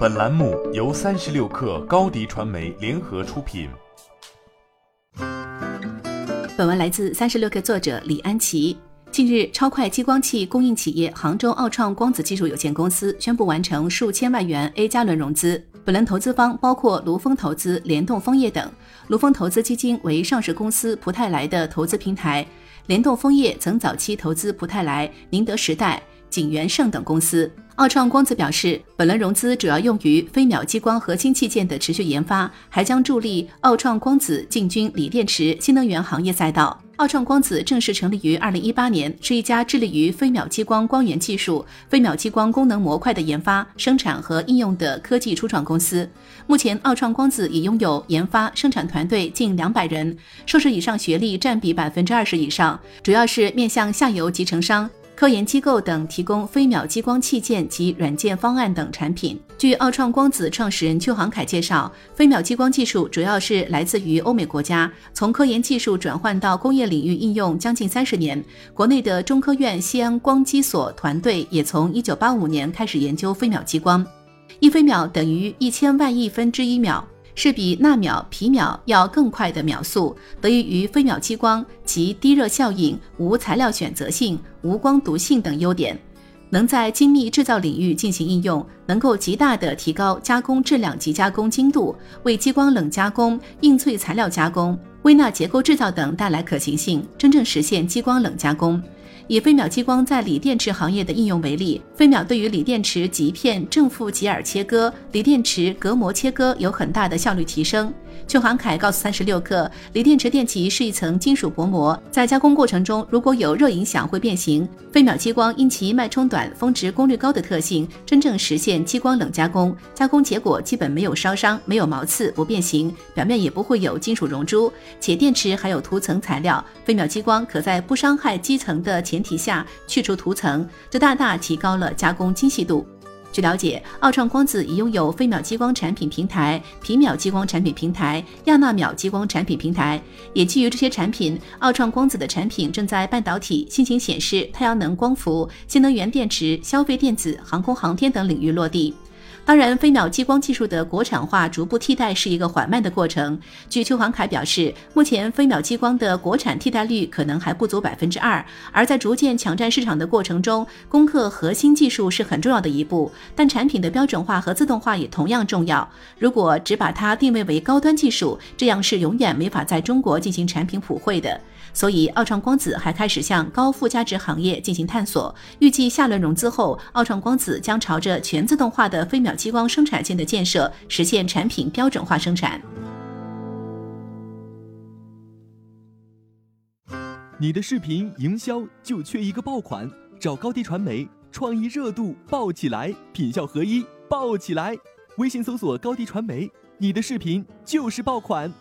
本栏目由三十六氪高低传媒联合出品。本文来自三十六氪作者李安琪。近日，超快激光器供应企业杭州奥创光子技术有限公司宣布完成数千万元 A 加轮融资。本轮投资方包括卢峰投资、联动枫叶等。卢峰投资基金为上市公司普泰来的投资平台，联动枫叶曾早期投资普泰来、宁德时代。景元盛等公司，奥创光子表示，本轮融资主要用于飞秒激光核心器件的持续研发，还将助力奥创光子进军锂电池、新能源行业赛道。奥创光子正式成立于二零一八年，是一家致力于飞秒激光光源技术、飞秒激光功能模块的研发、生产和应用的科技初创公司。目前，奥创光子已拥有研发、生产团队近两百人，硕士以上学历占比百分之二十以上，主要是面向下游集成商。科研机构等提供飞秒激光器件及软件方案等产品。据奥创光子创始人邱航凯介绍，飞秒激光技术主要是来自于欧美国家，从科研技术转换到工业领域应用将近三十年。国内的中科院西安光机所团队也从一九八五年开始研究飞秒激光。一飞秒等于一千万亿分之一秒。是比纳秒、皮秒要更快的秒速，得益于飞秒激光及低热效应、无材料选择性、无光毒性等优点，能在精密制造领域进行应用，能够极大的提高加工质量及加工精度，为激光冷加工、硬脆材料加工、微纳结构制造等带来可行性，真正实现激光冷加工。以飞秒激光在锂电池行业的应用为例，飞秒对于锂电池极片正负极耳切割、锂电池隔膜切割有很大的效率提升。邱航凯告诉三十六氪，锂电池电极是一层金属薄膜，在加工过程中如果有热影响会变形。飞秒激光因其脉冲短、峰值功率高的特性，真正实现激光冷加工，加工结果基本没有烧伤、没有毛刺、不变形，表面也不会有金属溶珠，且电池还有涂层材料。飞秒激光可在不伤害基层的前前提下去除涂层，这大大提高了加工精细度。据了解，奥创光子已拥有飞秒激光产品平台、皮秒激光产品平台、亚纳秒激光产品平台。也基于这些产品，奥创光子的产品正在半导体、新型显示、太阳能光伏、新能源电池、消费电子、航空航天等领域落地。当然，飞秒激光技术的国产化逐步替代是一个缓慢的过程。据邱航凯表示，目前飞秒激光的国产替代率可能还不足百分之二，而在逐渐抢占市场的过程中，攻克核心技术是很重要的一步。但产品的标准化和自动化也同样重要。如果只把它定位为高端技术，这样是永远没法在中国进行产品普惠的。所以，奥创光子还开始向高附加值行业进行探索。预计下轮融资后，奥创光子将朝着全自动化的飞秒激光生产线的建设，实现产品标准化生产。你的视频营销就缺一个爆款，找高低传媒，创意热度爆起来，品效合一爆起来。微信搜索高低传媒，你的视频就是爆款。